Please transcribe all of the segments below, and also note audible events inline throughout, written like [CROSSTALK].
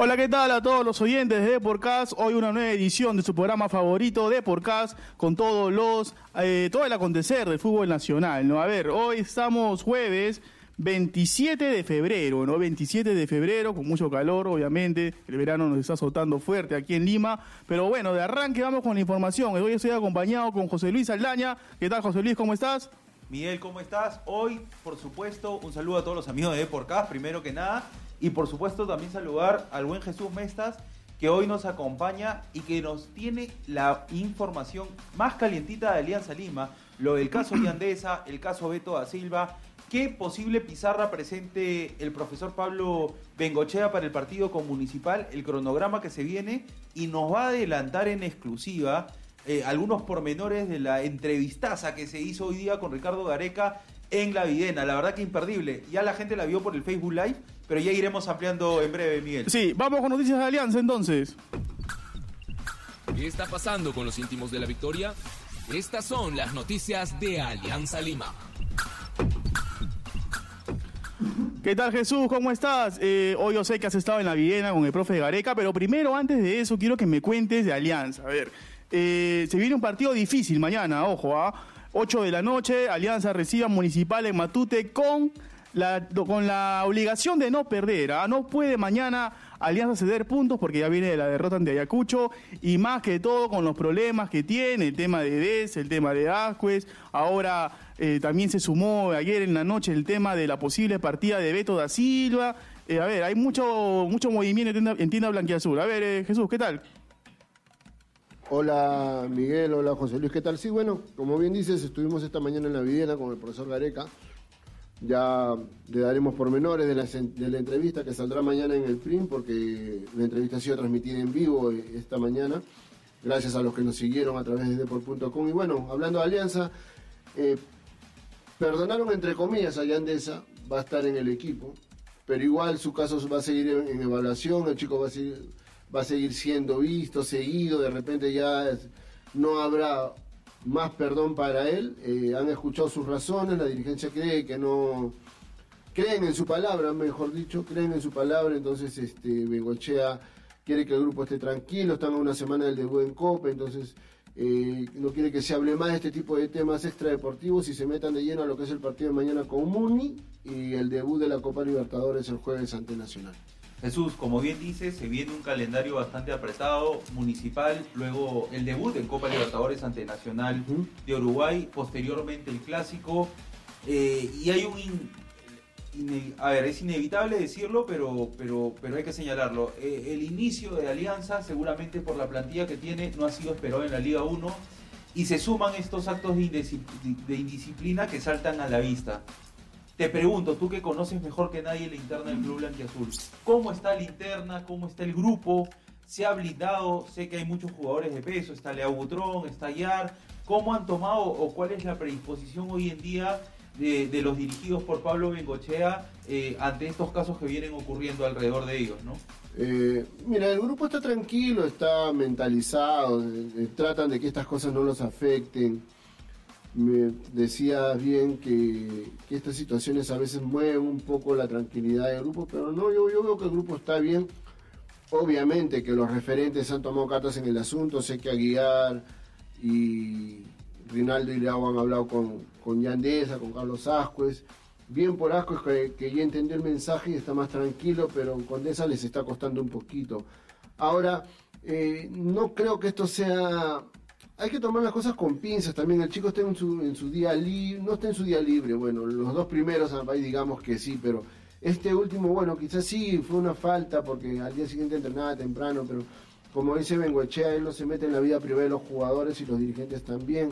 Hola, ¿qué tal a todos los oyentes de Deporcast? Hoy una nueva edición de su programa favorito Deporcast con todos los eh, todo el acontecer del fútbol nacional, ¿no? A ver, hoy estamos jueves 27 de febrero, ¿no? 27 de febrero, con mucho calor, obviamente. El verano nos está azotando fuerte aquí en Lima. Pero bueno, de arranque vamos con la información. Hoy estoy acompañado con José Luis Aldaña. ¿Qué tal, José Luis? ¿Cómo estás? Miguel, ¿cómo estás? Hoy, por supuesto, un saludo a todos los amigos de Deporcast, primero que nada. Y por supuesto también saludar al buen Jesús Mestas, que hoy nos acompaña y que nos tiene la información más calientita de Alianza Lima, lo del caso Yandesa, el caso Beto da Silva, qué posible pizarra presente el profesor Pablo Bengochea para el partido con Municipal, el cronograma que se viene y nos va a adelantar en exclusiva eh, algunos pormenores de la entrevistaza que se hizo hoy día con Ricardo Gareca en La Videna. La verdad que imperdible. Ya la gente la vio por el Facebook Live, pero ya iremos ampliando en breve, Miguel. Sí, vamos con noticias de Alianza entonces. ¿Qué está pasando con los íntimos de la victoria? Estas son las noticias de Alianza Lima. ¿Qué tal Jesús? ¿Cómo estás? Eh, hoy yo sé que has estado en la Viena con el profe Gareca, pero primero, antes de eso, quiero que me cuentes de Alianza. A ver, eh, se viene un partido difícil mañana, ojo, ¿ah? 8 de la noche, Alianza recibe a Municipal en Matute con la, con la obligación de no perder. ¿ah? No puede mañana Alianza ceder puntos porque ya viene de la derrota ante Ayacucho y más que todo con los problemas que tiene, el tema de Des, el tema de Ascuez, ahora eh, también se sumó ayer en la noche el tema de la posible partida de Beto da Silva. Eh, a ver, hay mucho, mucho movimiento en tienda, en blanquiazul. A ver, eh, Jesús, ¿qué tal? Hola Miguel, hola José Luis, ¿qué tal? Sí, bueno, como bien dices, estuvimos esta mañana en la Vivienda con el profesor Gareca. Ya le daremos pormenores de la, de la entrevista que saldrá mañana en el PRIM, porque la entrevista ha sido transmitida en vivo esta mañana, gracias a los que nos siguieron a través de deport.com. Y bueno, hablando de Alianza, eh, perdonaron entre comillas a Yandesa, va a estar en el equipo, pero igual su caso va a seguir en, en evaluación, el chico va a seguir va a seguir siendo visto, seguido, de repente ya no habrá más perdón para él. Eh, han escuchado sus razones, la dirigencia cree que no creen en su palabra, mejor dicho, creen en su palabra, entonces este Bengochea quiere que el grupo esté tranquilo, están a una semana del debut en Copa, entonces eh, no quiere que se hable más de este tipo de temas extradeportivos y se metan de lleno a lo que es el partido de mañana con Muni y el debut de la Copa Libertadores el jueves ante Nacional. Jesús, como bien dice, se viene un calendario bastante apretado, municipal, luego el debut en Copa Libertadores ante Nacional de Uruguay, posteriormente el clásico, eh, y hay un... a ver, es inevitable decirlo, pero, pero, pero hay que señalarlo. Eh, el inicio de Alianza, seguramente por la plantilla que tiene, no ha sido esperado en la Liga 1, y se suman estos actos de indisciplina que saltan a la vista. Te pregunto, tú que conoces mejor que nadie la interna del Club Blanquiazul, ¿cómo está la interna? ¿Cómo está el grupo? ¿Se ha blindado? Sé que hay muchos jugadores de peso, está Leo Butrón, está Yar. ¿Cómo han tomado o cuál es la predisposición hoy en día de, los dirigidos por Pablo Bengochea eh, ante estos casos que vienen ocurriendo alrededor de ellos, ¿no? Eh, mira, el grupo está tranquilo, está mentalizado, eh, tratan de que estas cosas no los afecten me decía bien que, estas situaciones a veces mueven un poco la tranquilidad del grupo, pero no, yo, yo veo que el grupo está bien. Obviamente que los referentes han tomado cartas en el asunto, sé que Aguiar y Rinaldo Leao han hablado con, con Yandesa, con Carlos Ascuez. Bien por Ascuez que, que ya entendió el mensaje y está más tranquilo, pero con Deza les está costando un poquito. Ahora, eh, no creo que esto sea hay que tomar las cosas con pinzas también. El chico está en su, día libre, no está en su día libre. Bueno, los dos primeros, ahí digamos que sí, pero este último, bueno, quizás sí fue una falta porque al día siguiente entrenaba temprano, pero como dice Bengoechea, él no se mete en la vida privada de los jugadores y los dirigentes también.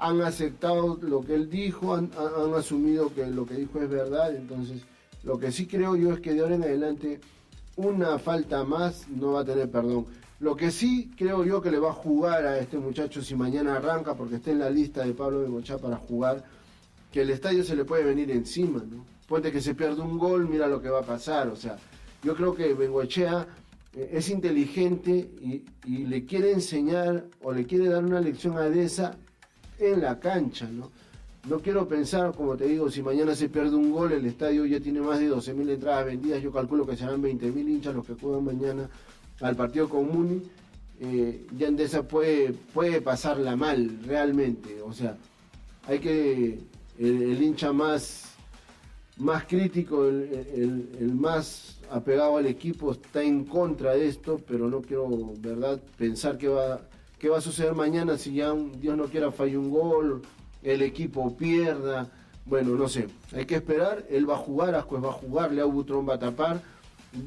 Han aceptado lo que él dijo, han asumido que lo que dijo es verdad. Entonces, lo que sí creo yo es que de ahora en adelante una falta más no va a tener perdón. Lo que sí creo yo que le va a jugar a este muchacho si mañana arranca, porque está en la lista de Pablo Bengochea para jugar, que el estadio se le puede venir encima, ¿no? Puede que se pierda un gol, mira lo que va a pasar. O sea, yo creo que Bengochea eh, es inteligente y, le quiere enseñar o le quiere dar una lección a Deza en la cancha, ¿no? no quiero pensar, como te digo, si mañana se pierde un gol, el estadio ya tiene más de 12.000 entradas vendidas, yo calculo que serán 20.000 hinchas los que juegan mañana al partido con Muni. Eh, ya Endesa puede, puede pasarla mal, realmente. O sea, hay que. El, hincha más, más crítico, el, más apegado al equipo, está en contra de esto, pero no quiero, ¿verdad?, pensar que va, qué va a suceder mañana si ya Dios no quiera falle un gol, el equipo pierda. Bueno, no sé, hay que esperar. Él va a jugar, Ascuez va a jugar, Leo Butrón va a tapar,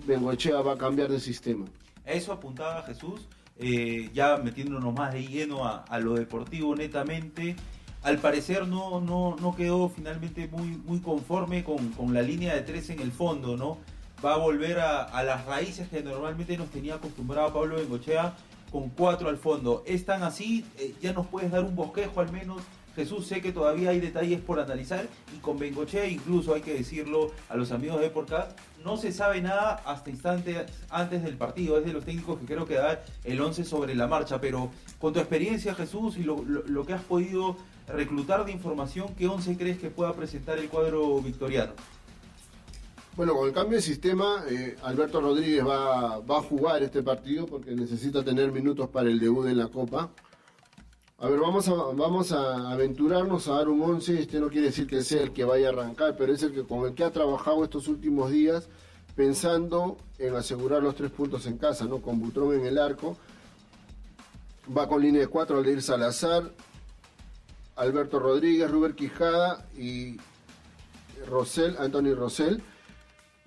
Bengochea va a cambiar de sistema. Eso apuntaba Jesús. Eh, ya metiéndonos más de lleno a, lo deportivo netamente. Al parecer no, no, no quedó finalmente muy, muy conforme con, la línea de tres en el fondo, ¿no? Va a volver a, las raíces que normalmente nos tenía acostumbrado Pablo Bengochea con cuatro al fondo. ¿Es tan así? Eh, ¿Ya nos puedes dar un bosquejo al menos Jesús, sé que todavía hay detalles por analizar y con Bengochea incluso hay que decirlo a los amigos de Podcast, no se sabe nada hasta instantes antes del partido, es de los técnicos que creo que da el 11 sobre la marcha, pero con tu experiencia Jesús y lo, que has podido reclutar de información, ¿qué 11 crees que pueda presentar el cuadro victoriano? Bueno, con el cambio de sistema, eh, Alberto Rodríguez va, va a jugar este partido porque necesita tener minutos para el debut en la Copa. A ver, vamos a, vamos a aventurarnos a dar un 11. Este no quiere decir que sea el que vaya a arrancar, pero es el que con el que ha trabajado estos últimos días pensando en asegurar los tres puntos en casa, ¿no? Con Butrón en el arco. Va con línea de cuatro Aldeir Salazar, Alberto Rodríguez, Ruber Quijada y Rosell, Anthony Rosell.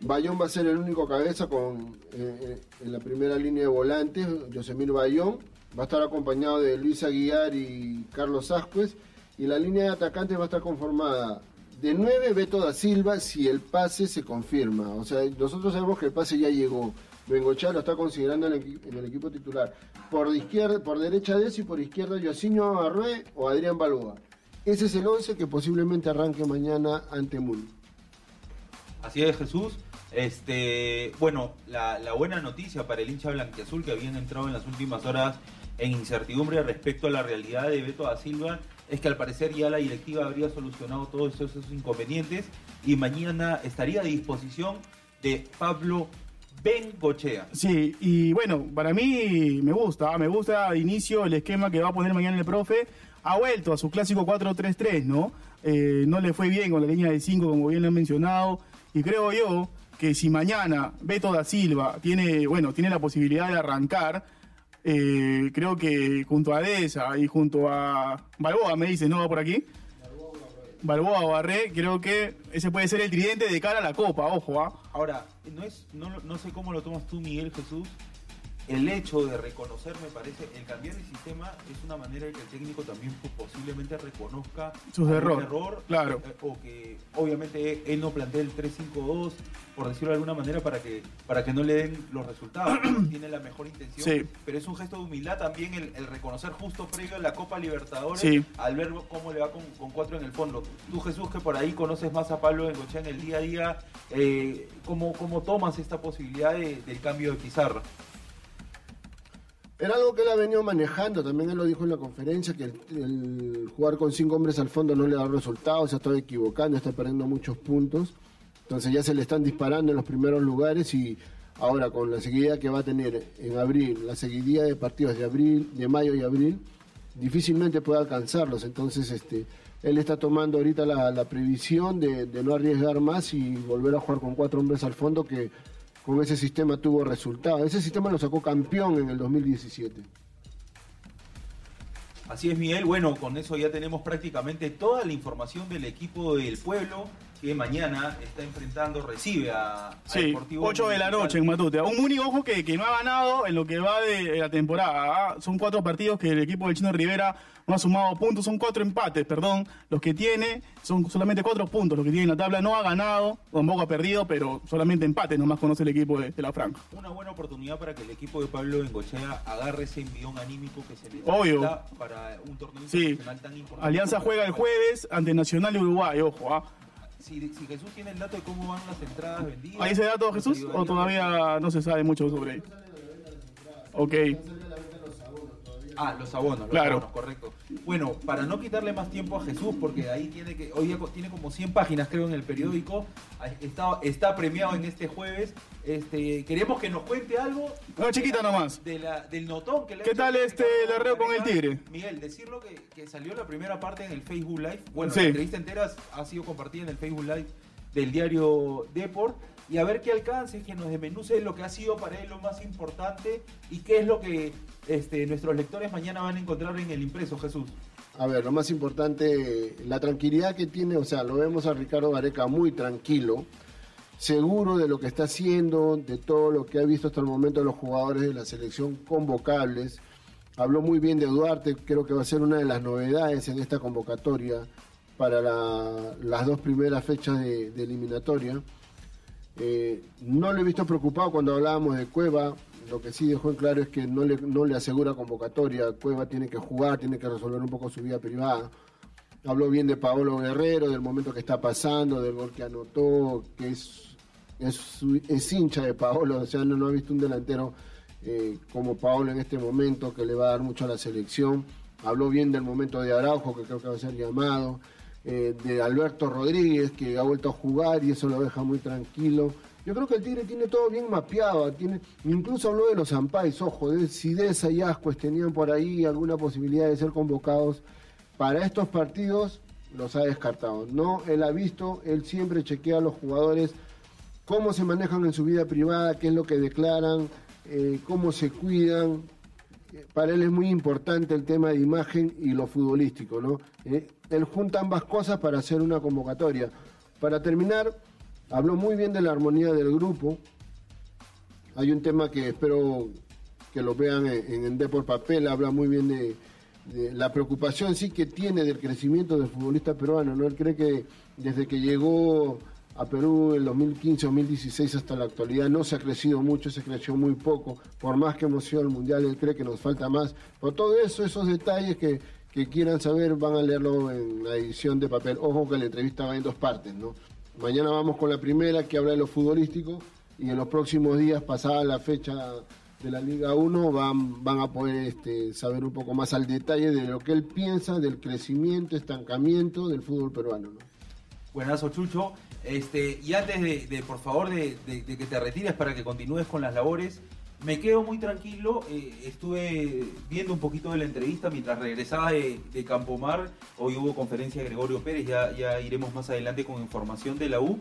Bayón va a ser el único cabeza con, eh, eh, en la primera línea de volantes, Yosemir Bayón Va a estar acompañado de Luis Aguiar y Carlos Ascuez. Y la línea de atacantes va a estar conformada de 9 Beto da Silva si el pase se confirma. O sea, nosotros sabemos que el pase ya llegó. Bengochá lo está considerando en el, equipo titular. Por izquierda, por derecha de eso y por izquierda Yosinho Arrué o Adrián Balboa. Ese es el 11 que posiblemente arranque mañana ante Mul. Así es, Jesús. Este, bueno, la, la buena noticia para el hincha blanquiazul que habían entrado en las últimas horas en incertidumbre respecto a la realidad de Beto da Silva es que al parecer ya la directiva habría solucionado todos esos, inconvenientes y mañana estaría a disposición de Pablo Bengochea. Sí, y bueno, para mí me gusta, me gusta de inicio el esquema que va a poner mañana el profe. Ha vuelto a su clásico 4-3-3, ¿no? Eh, no le fue bien con la línea de 5, como bien lo han mencionado, y creo yo que si mañana Beto da Silva tiene, bueno, tiene la posibilidad de arrancar, eh, creo que junto a Deza y junto a Balboa, me dice, ¿no va por aquí? Balboa o Barré, creo que ese puede ser el tridente de cara a la Copa, ojo. ¿ah? Ahora, no, es, no, no sé cómo lo tomas tú, Miguel Jesús, el hecho de reconocer, me parece, el cambiar el sistema es una manera de que el técnico también posiblemente reconozca su error, error claro. Eh, o que obviamente él no plantea el 3-5-2, por decirlo de alguna manera, para que para que no le den los resultados. [CLEARS THROAT] Tiene la mejor intención, pero es un gesto de humildad también el, reconocer justo previo a la Copa Libertadores, al ver cómo le va con, cuatro en el fondo. Tú, Jesús, que por ahí conoces más a Pablo Bengochea en el día a día, eh, ¿cómo, ¿cómo tomas esta posibilidad del cambio de pizarra? Era algo que él ha venido manejando, también él lo dijo en la conferencia, que el, jugar con cinco hombres al fondo no le da resultados, se estado equivocando, está perdiendo muchos puntos, entonces ya se le están disparando en los primeros lugares y ahora con la seguidilla que va a tener en abril, la seguidilla de partidos de abril, de mayo y abril, difícilmente puede alcanzarlos, entonces este él está tomando ahorita la, previsión de, de no arriesgar más y volver a jugar con cuatro hombres al fondo que con ese sistema tuvo resultados. Ese sistema lo sacó campeón en el 2017. Así es, Miguel. Bueno, con eso ya tenemos prácticamente toda la información del equipo del pueblo que mañana está enfrentando, recibe a, sí, Deportivo 8 de la noche en Matute. Un único ojo que, que, no ha ganado en lo que va de la temporada. ¿ah? Son cuatro partidos que el equipo del Chino Rivera no ha sumado puntos, son cuatro empates, perdón. Los que tiene son solamente cuatro puntos, los que tiene en la tabla. No ha ganado, tampoco ha perdido, pero solamente empates nomás conoce el equipo de, la Franca. Una buena oportunidad para que el equipo de Pablo Bengochea agarre ese envión anímico que se necesita para un torneo tan importante. Alianza juega el jueves ante Nacional de Uruguay, ojo, ¿ah? Si, Jesús tiene el dato de cómo van las entradas vendidas. ¿Hay ese dato, Jesús? ¿O todavía no se sabe mucho sobre ello? Ok. Ah, los abonos, los Claro. abonos, correcto. Bueno, para no quitarle más tiempo a Jesús, porque ahí tiene que, hoy día tiene como 100 páginas creo en el periódico, está, está premiado en este jueves, este, queremos que nos cuente algo. Una chiquita nomás. De la, del notón que le ha ¿Qué tal este Ricardo Larreo con el. Tigre? Miguel, decirlo que, que salió la primera parte en el Facebook Live, bueno, Sí. la entrevista entera ha sido compartida en el Facebook Live del diario Deport, y a ver qué alcance, que nos desmenuce lo que ha sido para él lo más importante y qué es lo que este, nuestros lectores mañana van a encontrar en el impreso, Jesús. A ver, lo más importante, la tranquilidad que tiene, o sea, lo vemos a Ricardo Gareca muy tranquilo, seguro de lo que está haciendo, de todo lo que ha visto hasta el momento de los jugadores de la selección convocables. Habló muy bien de Duarte, creo que va a ser una de las novedades en esta convocatoria para la- las dos primeras fechas de eliminatoria. Eh, no lo he visto preocupado cuando hablábamos de Cueva. Lo que sí dejó en claro es que no le, asegura convocatoria. Cueva tiene que jugar, tiene que resolver un poco su vida privada. Habló bien de Paolo Guerrero, del momento que está pasando, del gol que anotó, que es, hincha de Paolo. O sea, no, no ha visto un delantero eh, como Paolo en este momento que le va a dar mucho a la selección. Habló bien del momento de Araujo, que creo que va a ser llamado eh, de Alberto Rodríguez, que ha vuelto a jugar y eso lo deja muy tranquilo. Yo creo que el Tigre tiene todo bien mapeado, tiene, incluso habló de los Ampais, ojo, de si Deza y Ascuez tenían por ahí alguna posibilidad de ser convocados para estos partidos, los ha descartado. No, él ha visto, él siempre chequea a los jugadores cómo se manejan en su vida privada, qué es lo que declaran, eh, cómo se cuidan, para él es muy importante el tema de imagen y lo futbolístico, ¿no? Eh, él junta ambas cosas para hacer una convocatoria. Para terminar, habló muy bien de la armonía del grupo. Hay un tema que espero que lo vean en, en Depor Papel, habla muy bien de, de la preocupación sí que tiene del crecimiento del futbolista peruano, ¿no? Él cree que desde que llegó a Perú en 2015-2016 hasta la actualidad no se ha crecido mucho, se creció muy poco, por más que hemos sido al Mundial, él cree que nos falta más. Por todo eso, esos detalles que, que quieran saber van a leerlo en la edición de papel. Ojo que la entrevista va en dos partes, ¿no? Mañana vamos con la primera que habla de lo futbolístico y en los próximos días, pasada la fecha de la Liga 1, van, van a poder este, saber un poco más al detalle de lo que él piensa del crecimiento, estancamiento del fútbol peruano, ¿no? Buenazo, Chucho. Este, y antes de, por favor, de, que te retires para que continúes con las labores, me quedo muy tranquilo. eh, estuve viendo un poquito de la entrevista mientras regresaba de, de Campomar. Hoy hubo conferencia de Gregorio Pérez, ya, ya iremos más adelante con información de la U.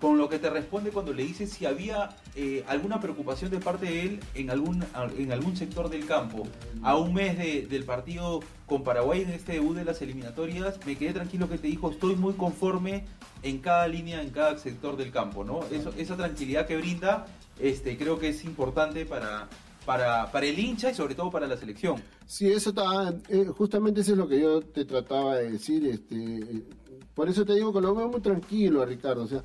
Con lo que te responde cuando le dices si había eh, alguna preocupación de parte de él en algún, en algún sector del campo. A un mes de- del partido con Paraguay en este debut de las eliminatorias, me quedé tranquilo que te dijo, estoy muy conforme en cada línea, en cada sector del campo, ¿no? Eso, esa tranquilidad que brinda, este, creo que es importante para, para, para el hincha y sobre todo para la selección. Sí, eso está, eh, justamente eso es lo que yo te trataba de decir, este, eh, por eso te digo que lo veo muy tranquilo Ricardo, o sea,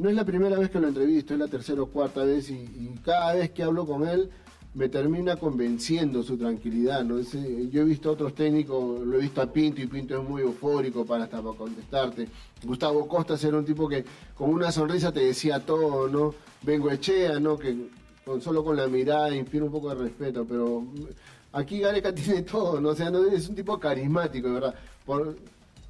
no es la primera vez que lo entrevisto, es la tercera o cuarta vez y, cada vez que hablo con él me termina convenciendo su tranquilidad, ¿no? Ese- yo he visto otros técnicos, lo he visto a Pinto y Pinto es muy eufórico para hasta para contestarte. Gustavo Costa era un tipo que con una sonrisa te decía todo, ¿no? Vengo Echea, ¿no? Que solo con la mirada inspira un poco de respeto, pero aquí Gareca [LAUGHS] tiene todo, ¿no? O sea, no, es un tipo carismático, de verdad.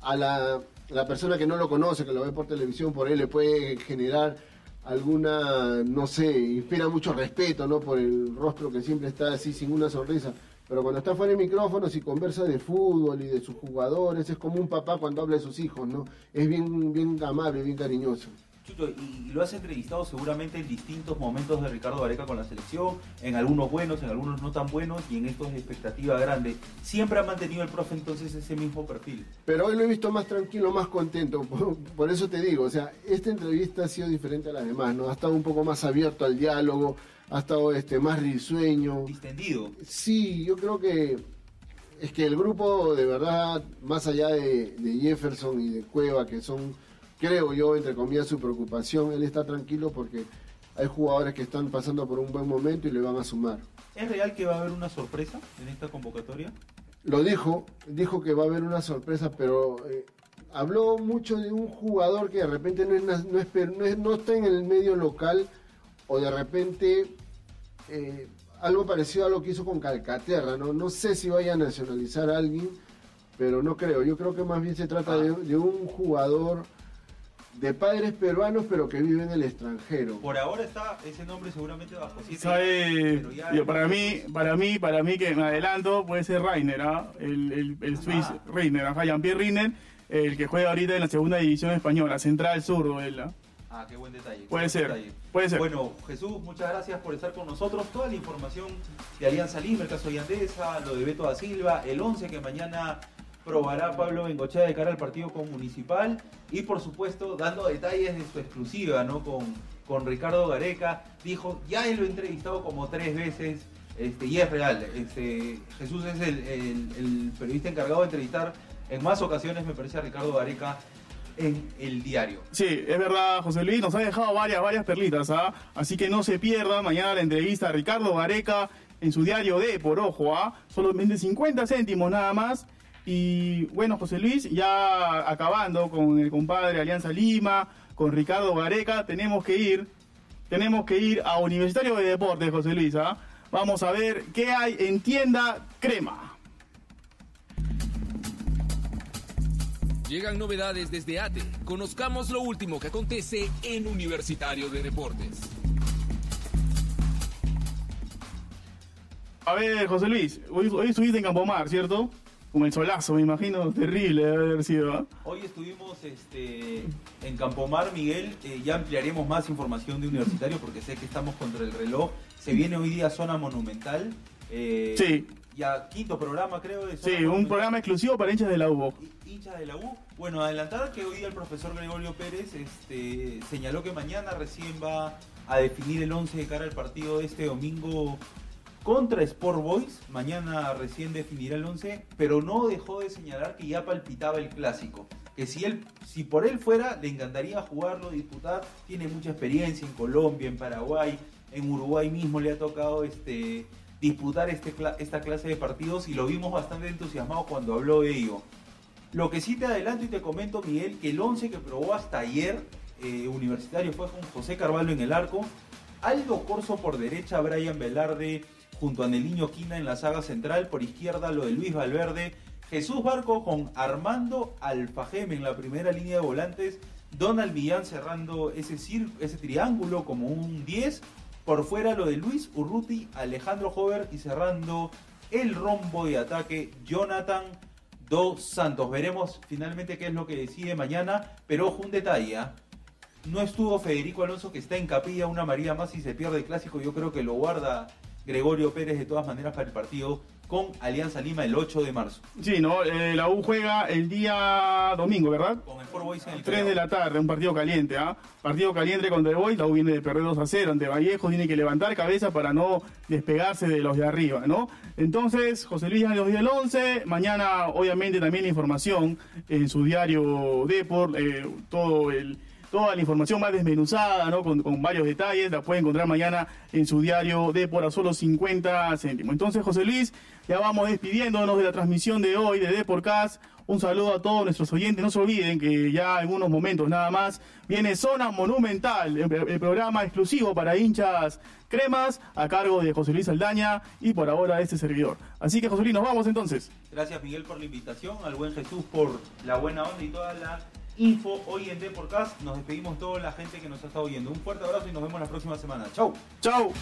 A la, la persona que no lo conoce, que lo ve por televisión, por él le puede generar alguna, no sé, inspira mucho respeto, ¿no? Por el rostro que siempre está así, sin una sonrisa. Pero cuando está fuera de micrófonos y conversa de fútbol y de sus jugadores, es como un papá cuando habla de sus hijos, ¿no? Es bien, bien amable, bien cariñoso. Y, lo has entrevistado seguramente en distintos momentos de Ricardo Gareca con la selección, en algunos buenos, en algunos no tan buenos, y en estos de expectativa grande. Siempre ha mantenido el profe entonces ese mismo perfil. Pero hoy lo he visto más tranquilo, más contento. [LAUGHS] Por, por eso te digo, o sea, esta entrevista ha sido diferente a las demás, ¿no? Ha estado un poco más abierto al diálogo, ha estado este, más risueño. Distendido. Sí, yo creo que es que el grupo, de verdad, más allá de, de Jefferson y de Cueva, que son, creo yo, entre comillas, su preocupación, él está tranquilo porque hay jugadores que están pasando por un buen momento y le van a sumar. ¿Es real que va a haber una sorpresa en esta convocatoria? Lo dijo, dijo que va a haber una sorpresa, pero eh, habló mucho de un jugador que de repente no, es, no, es no, es- no está en el medio local o de repente eh, algo parecido a lo que hizo con Calcaterra, ¿no? No sé si vaya a nacionalizar a alguien, pero no creo. Yo creo que más bien se trata de, de un jugador de padres peruanos, pero que vive en el extranjero. Por ahora está ese nombre seguramente bajo siete. ¿Sabe? pero ya- Yo, para mí, para mí, para mí que me adelanto puede ser Reiner, ¿ah? el, el, el Swiss Ah. Reiner, ajá, Jean-Pierre Reiner, el que juega ahorita en la segunda división española, central zurdo, él, ¿ah? Ah, qué buen detalle. Puede buen ser, detalle. puede ser. Bueno, Jesús, muchas gracias por estar con nosotros. Toda la información de Alianza Lima, el caso de Yandesa, lo de Beto da Silva, el 11 que mañana probará Pablo Bengochea de cara al partido con Municipal y por supuesto dando detalles de su exclusiva ¿no? con, con Ricardo Gareca. Dijo, ya él lo he entrevistado como tres veces este, y es real. Este, Jesús es el, el- periodista encargado de entrevistar en más ocasiones, me parece, a Ricardo Gareca en el diario. Sí, es verdad, José Luis, nos ha dejado varias, varias perlitas, ¿ah? Así que no se pierda mañana la entrevista a Ricardo Gareca en su diario de por ojo, ¿ah? Solamente 50 céntimos nada más. Y bueno, José Luis, ya acabando con el compadre Alianza Lima, con Ricardo Gareca, tenemos que ir, tenemos que ir a Universitario de Deportes, José Luis, ¿ah? Vamos a ver qué hay en tienda crema. Llegan novedades desde ATE. Conozcamos lo último que acontece en Universitario de Deportes. A ver, José Luis, hoy, hoy estuviste en Campomar, ¿cierto? Con el solazo, me imagino, terrible debe haber sido, ¿ah? Hoy estuvimos este, en Campomar, Miguel. eh, ya ampliaremos más información de Universitario porque sé que estamos contra el reloj. Se viene hoy día Zona Monumental. eh, Sí. Ya quinto programa, creo. De Zona Sí, un programa exclusivo para hinchas de la UBO. Hi- hincha de la U. Bueno, adelantar que hoy día el profesor Gregorio Pérez este, señaló que mañana recién va a definir el 11 de cara al partido de este domingo contra Sport Boys. Mañana recién definirá el 11, pero no dejó de señalar que ya palpitaba el clásico. Que si él, si por él fuera, le encantaría jugarlo, disputar. Tiene mucha experiencia en Colombia, en Paraguay, en Uruguay mismo le ha tocado este disputar este, esta clase de partidos y lo vimos bastante entusiasmado cuando habló de ello. Lo que sí te adelanto y te comento, Miguel, que el 11 que probó hasta ayer eh, Universitario fue con José Carvalho en el arco, Aldo Corso por derecha, Brian Velarde junto a Neliño Quina en la saga central, por izquierda lo de Luis Valverde, Jesús Barco con Armando Alfajeme en la primera línea de volantes, Donald Millán cerrando ese triángulo como un 10, por fuera lo de Luis Urruti, Alejandro Hover y cerrando el rombo de ataque Jonathan Dos Santos. Veremos finalmente qué es lo que decide mañana, pero ojo un detalle, ¿ah? no estuvo Federico Alonso que está en capilla, una María más y se pierde el clásico, yo creo que lo guarda Gregorio Pérez de todas maneras para el partido con Alianza Lima el 8 de marzo, Sí, ¿no? Eh, la U juega el día domingo, ¿verdad? con el Sport Boys en el 3 de la tarde, un partido caliente, ¿ah? Partido caliente contra el Boys, la U viene de perder 2 a 0 ante Vallejo, tiene que levantar cabeza para no despegarse de los de arriba, ¿no? Entonces, José Luis ya nos dio el 11, mañana obviamente también la información en su diario Deport, eh, todo el... Toda la información más desmenuzada, ¿no? Con, varios detalles, la puede encontrar mañana en su diario Deport a solo 50 céntimos. Entonces, José Luis, ya vamos despidiéndonos de la transmisión de hoy de Deportcast. Un saludo a todos nuestros oyentes. No se olviden que ya en unos momentos nada más viene Zona Monumental, el, el programa exclusivo para hinchas cremas a cargo de José Luis Aldaña y por ahora este servidor. Así que José Luis, nos vamos entonces. Gracias Miguel por la invitación, al buen Jesús por la buena onda y toda la info hoy en Deporcast. Nos despedimos toda la gente que nos ha estado oyendo. Un fuerte abrazo y nos vemos la próxima semana. Chau. Chao.